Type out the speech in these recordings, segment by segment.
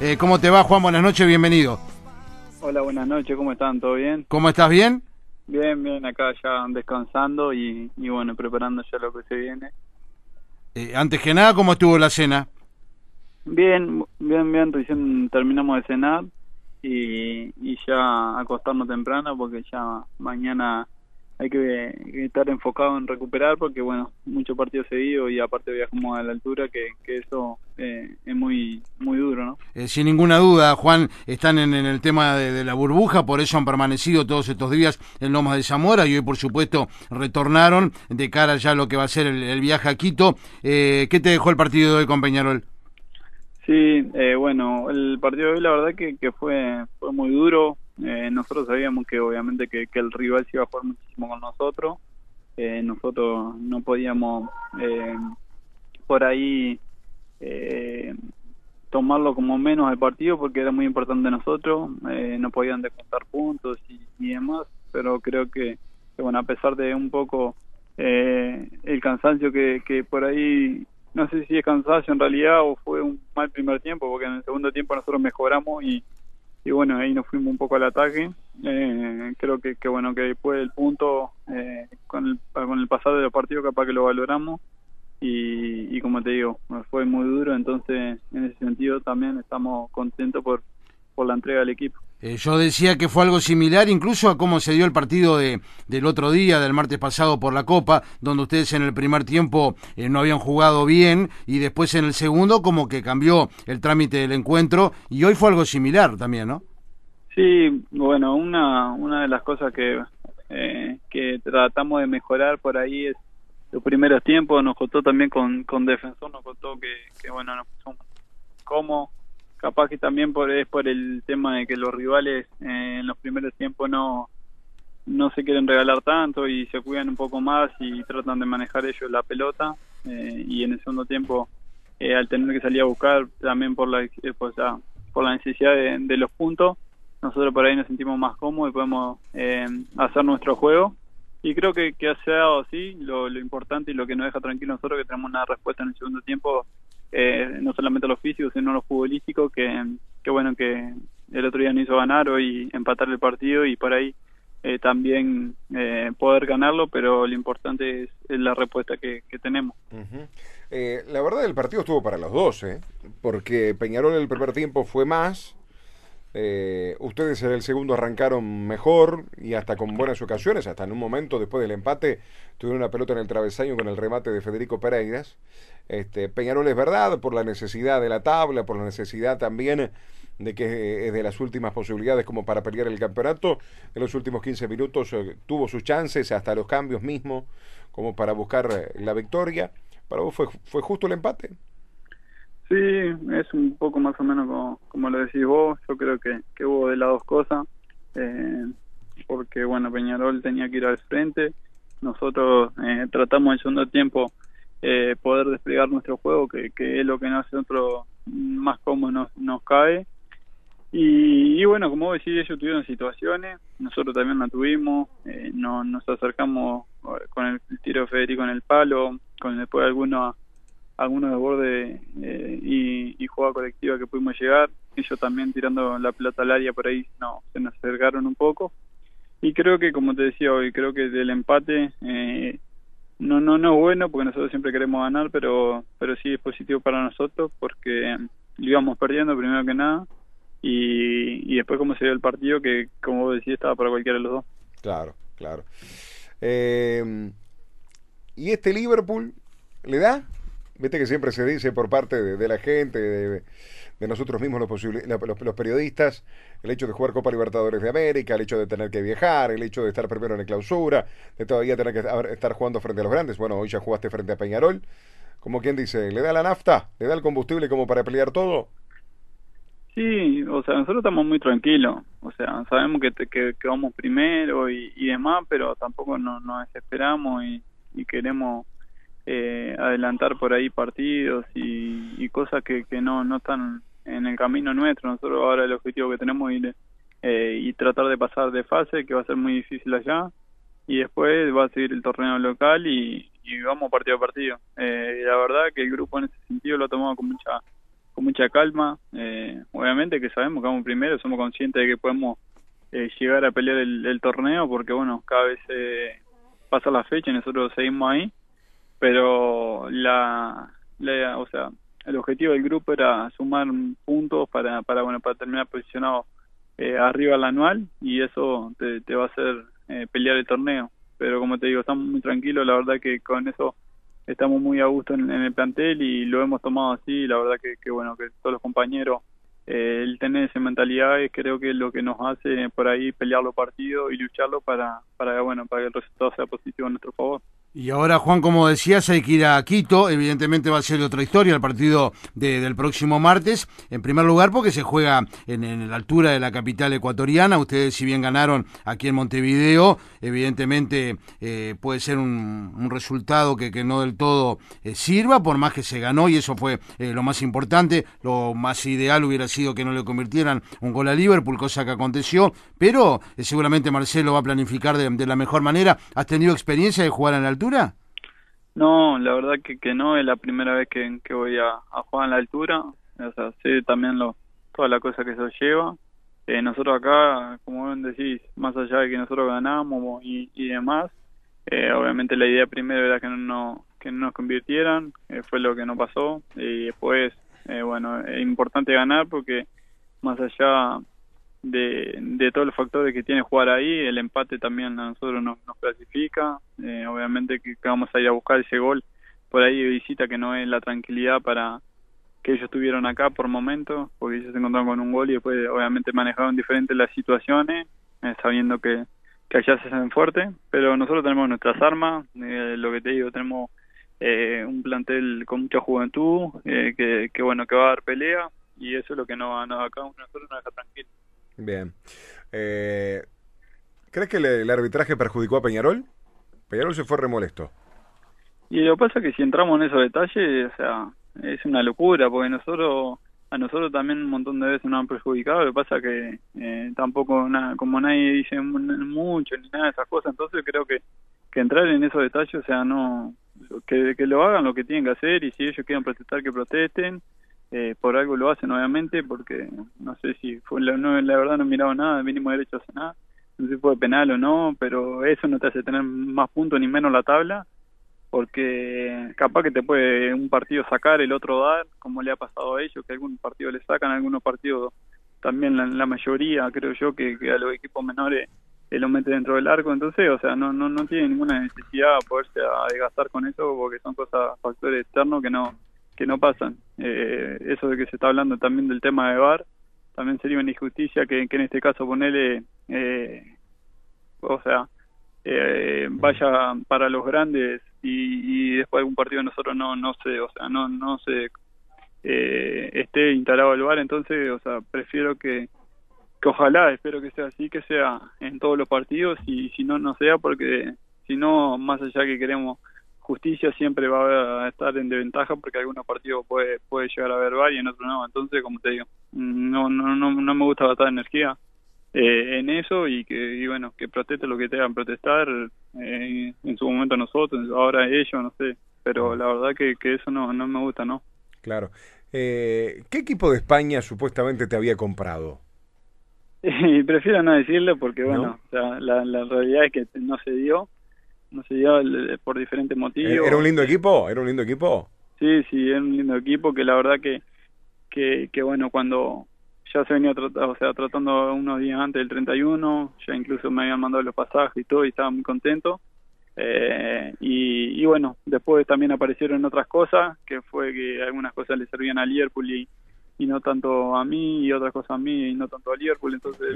Eh, ¿Cómo te va, Juan? Buenas noches, bienvenido. Hola, buenas noches, ¿cómo están? ¿Todo bien? ¿Cómo estás? ¿Bien? Bien, bien, acá ya descansando y, y bueno, preparando ya lo que se viene. Eh, antes que nada, ¿cómo estuvo la cena? Bien, bien, bien, recién terminamos de cenar y, y ya acostarnos temprano porque ya mañana hay que, estar enfocado en recuperar porque bueno mucho partido seguido y aparte viajamos a la altura que, que eso eh, es muy muy duro no eh, sin ninguna duda Juan están en, el tema de, la burbuja por eso han permanecido todos estos días en Lomas de Zamora y hoy por supuesto retornaron de cara ya a lo que va a ser el, viaje a Quito eh, ¿qué te dejó el partido de hoy con Peñarol? Sí, bueno, el partido de hoy la verdad que, que fue, fue muy duro, eh, nosotros sabíamos que obviamente que, el rival se iba a jugar muchísimo con nosotros. Eh, nosotros no podíamos eh, por ahí tomarlo como menos el partido porque era muy importante nosotros. no podían descontar puntos y, demás, pero creo que, bueno, a pesar de un poco el cansancio que, que por ahí no sé si es cansancio en realidad o fue un mal primer tiempo, porque en el segundo tiempo nosotros mejoramos y, y bueno, ahí nos fuimos un poco al ataque. Eh, creo que, que, bueno, que después del punto, eh, con, el, con el pasado de los partidos capaz que lo valoramos y, y como te digo, fue muy duro, entonces en ese sentido también estamos contentos por, por la entrega del equipo. Eh, yo decía que fue algo similar incluso a cómo se dio el partido de, del otro día, del martes pasado por la Copa, donde ustedes en el primer tiempo eh, no habían jugado bien y después en el segundo como que cambió el trámite del encuentro y hoy fue algo similar también, ¿no? Sí, bueno, una, una de las cosas que, eh, que tratamos de mejorar por ahí es los primeros tiempos, nos costó también con, con Defensor, nos costó que, que bueno, nos pusimos como capaz que también por, es por el tema de que los rivales eh, en los primeros tiempos no no se quieren regalar tanto y se cuidan un poco más y tratan de manejar ellos la pelota eh, y en el segundo tiempo eh, al tener que salir a buscar también por la pues, ah, por la necesidad de, los puntos nosotros por ahí nos sentimos más cómodos y podemos hacer nuestro juego. Y creo que, que ha sido así lo, lo importante y lo que nos deja tranquilos nosotros que tenemos una respuesta en el segundo tiempo eh, no solamente los físicos, sino los futbolísticos, que, que bueno, que el otro día no hizo ganar, hoy empatar el partido y por ahí eh, también eh, poder ganarlo, pero lo importante es, la respuesta que, tenemos. la verdad el partido estuvo para los dos, porque Peñarol el primer tiempo fue más, ustedes en el segundo arrancaron mejor y hasta con buenas ocasiones, hasta en un momento después del empate tuvieron una pelota en el travesaño con el remate de Federico Pereiras. Este, Peñarol es verdad, por la necesidad de la tabla, por la necesidad también de que es de las últimas posibilidades como para pelear el campeonato. En los últimos 15 minutos eh, tuvo sus chances, hasta los cambios mismos, como para buscar eh, la victoria. ¿Para vos fue, fue justo el empate? Sí, es un poco más o menos como, lo decís vos. Yo creo que, hubo de las dos cosas. Eh, porque, bueno, Peñarol tenía que ir al frente. Nosotros tratamos el segundo tiempo eh, poder desplegar nuestro juego, que, que, es lo que nosotros más cómodo nos, nos cae. Y, bueno, como decís, ellos tuvieron situaciones, nosotros también la tuvimos, eh, no, nos acercamos eh, con el, tiro de Federico en el palo, con después algunos algunos de borde eh, y, y jugada colectiva que pudimos llegar, ellos también tirando la pelota al área por ahí no se nos acercaron un poco y creo que como te decía hoy creo que del empate eh, no no no bueno porque nosotros siempre queremos ganar pero pero sí es positivo para nosotros porque íbamos perdiendo primero que nada y, y después como se dio el partido que como vos decís estaba para cualquiera de los dos. Claro claro. Eh, y este Liverpool le da viste que siempre se dice por parte de, de la gente de de nosotros mismos los, los, los, periodistas, el hecho de jugar Copa Libertadores de América, el hecho de tener que viajar, el hecho de estar primero en la clausura, de todavía tener que estar jugando frente a los grandes. Bueno, hoy ya jugaste frente a Peñarol. Como quien dice, ¿le da la nafta? ¿Le da el combustible como para pelear todo? Sí, o sea, nosotros estamos muy tranquilos. O sea, sabemos que, que, vamos primero y, demás, pero tampoco nos, desesperamos y, y queremos eh, adelantar por ahí partidos y, y cosas que, que no, no están en el camino nuestro. Nosotros ahora el objetivo que tenemos es ir eh, y tratar de pasar de fase, que va a ser muy difícil allá, y después va a seguir el torneo local y, vamos partido a partido. Eh, la verdad que el grupo en ese sentido lo ha tomado con mucha con mucha calma. Eh, obviamente que sabemos que vamos primero, somos conscientes de que podemos eh, llegar a pelear el, torneo porque, bueno, cada vez eh, pasa la fecha y nosotros seguimos ahí. Pero la, o sea, el objetivo del grupo era sumar puntos para, para bueno, para terminar posicionado arriba al anual y eso te, va a hacer pelear el torneo. Pero como te digo, estamos muy tranquilos, la verdad que con eso estamos muy a gusto en, el plantel y lo hemos tomado así. La verdad que, bueno, que todos los compañeros, eh, el tener esa mentalidad es creo que lo que nos hace por ahí pelear los partidos y lucharlo para, para, bueno, para que el resultado sea positivo a nuestro favor. Y ahora, Juan, como decías, hay que ir a Quito. Evidentemente va a ser otra historia el partido del próximo martes. En primer lugar, porque se juega en, la altura de la capital ecuatoriana. Ustedes, si bien ganaron aquí en Montevideo, evidentemente eh, puede ser un, resultado que, no del todo eh, sirva, por más que se ganó, y eso fue eh, lo más importante. Lo más ideal hubiera sido que no le convirtieran un gol a Liverpool, cosa que aconteció. Pero seguramente Marcelo va a planificar de, de la mejor manera. ¿Has tenido experiencia de jugar en la altura? No, la verdad que, que no, es la primera vez que, voy a, jugar en la altura, o sea, sé también lo, toda la cosa que eso lleva. Eh, nosotros acá, como bien decís, más allá de que nosotros ganamos y, demás, eh, obviamente la idea primero era que no, que no nos convirtieran, eh, fue lo que no pasó, y después, bueno, es importante ganar porque más allá de, de todos los factores que tiene jugar ahí, el empate también a nosotros nos, clasifica, eh, obviamente que, vamos a ir a buscar ese gol. Por ahí de visita que no es la tranquilidad para que ellos estuvieron acá por momentos, porque ellos se encontraron con un gol y después obviamente manejaron diferentes las situaciones, eh, sabiendo que, que allá se hacen fuertes, pero nosotros tenemos nuestras armas, eh, lo que te digo, tenemos un plantel con mucha juventud, que, que bueno, que va a dar pelea, y eso es lo que no, no acá nosotros nos deja tranquilos. Bien. Eh, ¿Crees que el, arbitraje perjudicó a Peñarol? Peñarol se fue remolesto. Y lo que pasa es que si entramos en esos detalles, o sea, es una locura, porque nosotros, a nosotros también un montón de veces nos han perjudicado, lo que pasa es que eh, tampoco, como nadie dice mucho ni nada de esas cosas, entonces creo que, que entrar en esos detalles, o sea, no, que lo hagan lo que tienen que hacer y si ellos quieren protestar, que protesten eh, por algo lo hacen obviamente porque no sé si fue la, no, la verdad no he mirado nada mínimo derecho a nada no sé si fue penal o no pero eso no te hace tener más puntos ni menos la tabla porque capaz que te puede un partido sacar el otro dar como le ha pasado a ellos que algún partido le sacan algunos partidos también la, mayoría creo yo que, a los equipos menores eh, lo mete dentro del arco entonces o sea no no no tiene ninguna necesidad de poderse a gastar con eso porque son cosas factores externos que no que no pasan. Eh, eso de que se está hablando también del tema de VAR, también sería una injusticia que, en este caso ponele, eh, o sea, eh, vaya para los grandes y, después de algún partido nosotros no no se, o sea, no no se esté instalado el VAR, entonces, o sea, prefiero que que ojalá, espero que sea así, que sea en todos los partidos y si no, no sea porque si no, más allá que queremos justicia siempre va a estar en desventaja porque algunos partidos puede puede llegar a haber VAR y en otros no. Entonces como te digo no no no no me gusta gastar energía eh, en eso y que y bueno que proteste lo que tengan protestar eh, en su momento nosotros ahora ellos no sé. Pero la verdad que, que eso no no me gusta no claro. Eh, qué equipo de España supuestamente te había comprado prefiero no decirlo porque bueno la, la realidad es que no se dio no se dio por diferentes motivos. ¿Era un lindo equipo? ¿Era un lindo equipo? Sí, sí, era un lindo equipo que la verdad que, que, que bueno, cuando ya se venía tratando, o sea, tratando unos días antes del 31, ya incluso me habían mandado los pasajes y todo y estaba muy contento. Eh, y, y, bueno, después también aparecieron otras cosas, que fue que algunas cosas le servían a Liverpool y, y no tanto a mí y otras cosas a mí y no tanto a Liverpool. Entonces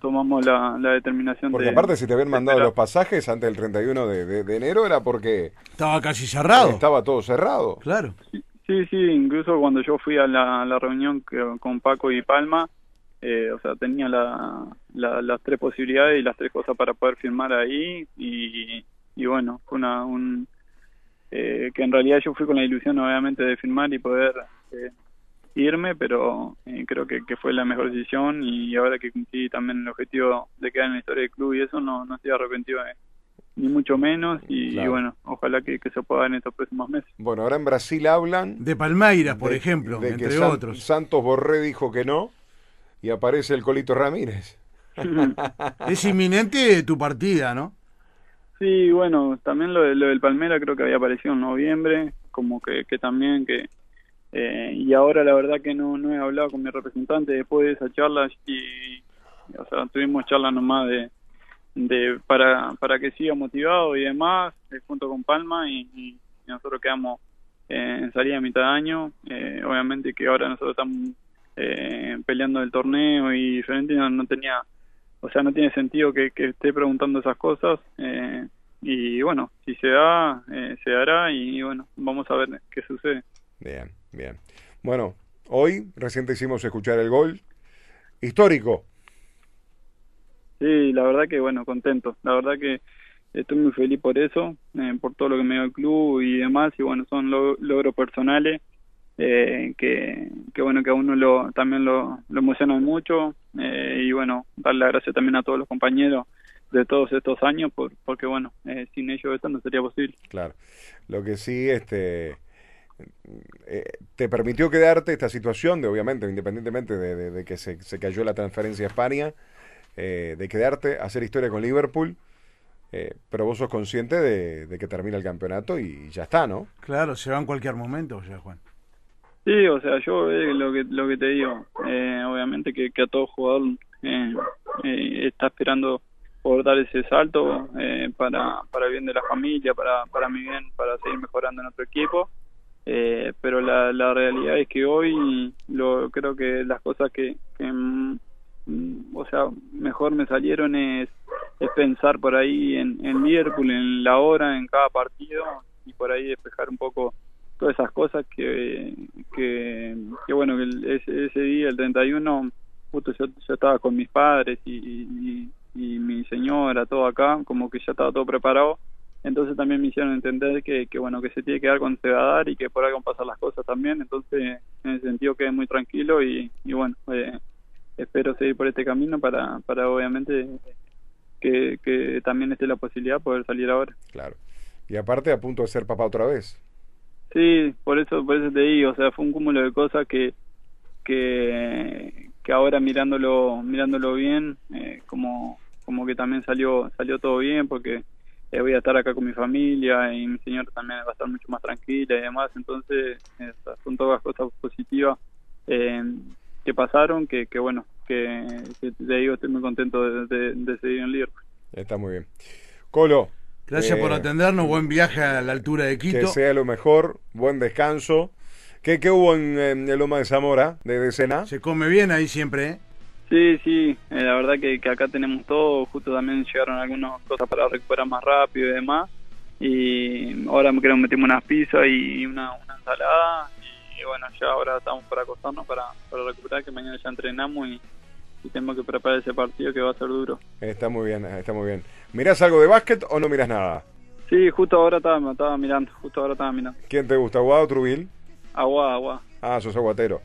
tomamos la, determinación porque aparte si te habían mandado los pasajes antes del 31 de, de, enero era porque estaba casi cerrado. estaba todo cerrado. Claro. Sí sí, incluso cuando yo fui a la, reunión con Paco y Palma eh, o sea tenía la, las tres posibilidades y las tres cosas para poder firmar ahí y, y bueno fue una un eh, que en realidad yo fui con la ilusión obviamente de firmar y poder eh, irme, pero eh, creo que, que, fue la mejor decisión y ahora que cumplí también el objetivo de quedar en la historia del club y eso no, no estoy arrepentido de, ni mucho menos y, bueno, ojalá que, se pueda en estos próximos meses. Bueno, ahora en Brasil hablan... De Palmeiras, por ejemplo, entre otros. Santos Borré dijo que no y aparece el Colito Ramírez. es inminente tu partida, ¿no? Sí, bueno, también lo, lo del Palmera creo que había aparecido en noviembre, como que, que también que... Eh, y ahora la verdad que no, no he hablado con mi representante después de esa charla y, o sea, tuvimos charla nomás de, de para, para que siga motivado y demás, eh, junto con Palma y, nosotros quedamos eh, en salida a mitad de año, obviamente que ahora nosotros estamos peleando el torneo y Florentino no tenía o sea, no tiene sentido que, esté preguntando esas cosas. Eh, y bueno, si se da, eh, se dará y, bueno, vamos a ver qué sucede. Bien, bien. Bueno, hoy reciente hicimos escuchar el gol histórico. Sí, la verdad que bueno, contento. La verdad que estoy muy feliz por eso, eh, por todo lo que me dio el club y demás. Y bueno, son logros personales eh, que, bueno que a uno lo también lo, lo emociona mucho eh, y bueno darle las gracias también a todos los compañeros de todos estos años por, porque bueno eh, sin ellos esto no sería posible claro lo que sí este te permitió quedarte esta situación de obviamente independientemente de, que se, se, cayó la transferencia a España de quedarte hacer historia con Liverpool pero vos sos consciente de, que termina el campeonato y ya está, ¿no? Claro, se va en cualquier momento ya, Juan. Sí, o sea, yo eh, lo que lo que te digo, eh, obviamente que, a todo jugador eh, está esperando poder dar ese salto para para el bien de la familia, para para mi bien, para seguir mejorando en nuestro equipo. Pero la, la realidad es que hoy lo creo que las cosas que, mm, o sea mejor me salieron es, es pensar por ahí en, en Liverpool, en la hora, en cada partido y por ahí despejar un poco todas esas cosas que, que, bueno, que ese, ese, día, el 31, justo yo, estaba con mis padres y, y, mi señora, todo acá, como que ya estaba todo preparado. Entonces también me hicieron entender que, que, bueno, que se tiene que dar cuando se va a dar y que por ahí van a pasar las cosas también. Entonces, en ese sentido quedé muy tranquilo y, y bueno, eh, espero seguir por este camino para, para obviamente que, que también esté la posibilidad de poder salir ahora. Claro. Y aparte a punto de ser papá otra vez. Sí, por eso, por eso te digo, o sea, fue un cúmulo de cosas que, que, que ahora mirándolo, mirándolo bien, eh, como, como que también salió, salió todo bien, porque eh, voy a estar acá con mi familia y mi señora también va a estar mucho más tranquila y demás, entonces eh, son todas cosas positivas que pasaron, que, que bueno, que, te digo, estoy muy contento de, de seguir en Liverpool. Está muy bien. Colo, Gracias por eh, atendernos, buen viaje a la altura de Quito. Que sea lo mejor, buen descanso. ¿Qué, qué hubo en, el Loma de Zamora, de decena? Se come bien ahí siempre, ¿eh? Sí, sí, eh, la verdad que, acá tenemos todo, justo también llegaron algunas cosas para recuperar más rápido y demás. Y ahora creo que metimos unas pizzas y una, ensalada. Y, bueno, ya ahora estamos para acostarnos para, para recuperar, que mañana ya entrenamos y, y tengo que preparar ese partido que va a ser duro. Está muy bien, está muy bien. ¿Mirás algo de básquet o no miras nada? Sí, justo ahora estaba, estaba mirando, justo ahora estaba mirando. ¿Quién te gusta, Aguado o Trubil? Agua, agua. Ah, sos aguatero.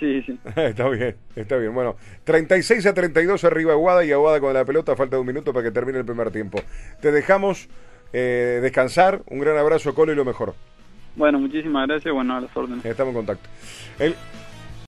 Sí, sí. está bien, está bien. Bueno, 36 a 32 arriba Aguada y Aguada con la pelota, falta de un minuto para que termine el primer tiempo. Te dejamos eh, descansar, un gran abrazo, Colo, y lo mejor. Bueno, muchísimas gracias, bueno, a las órdenes. Estamos en contacto. El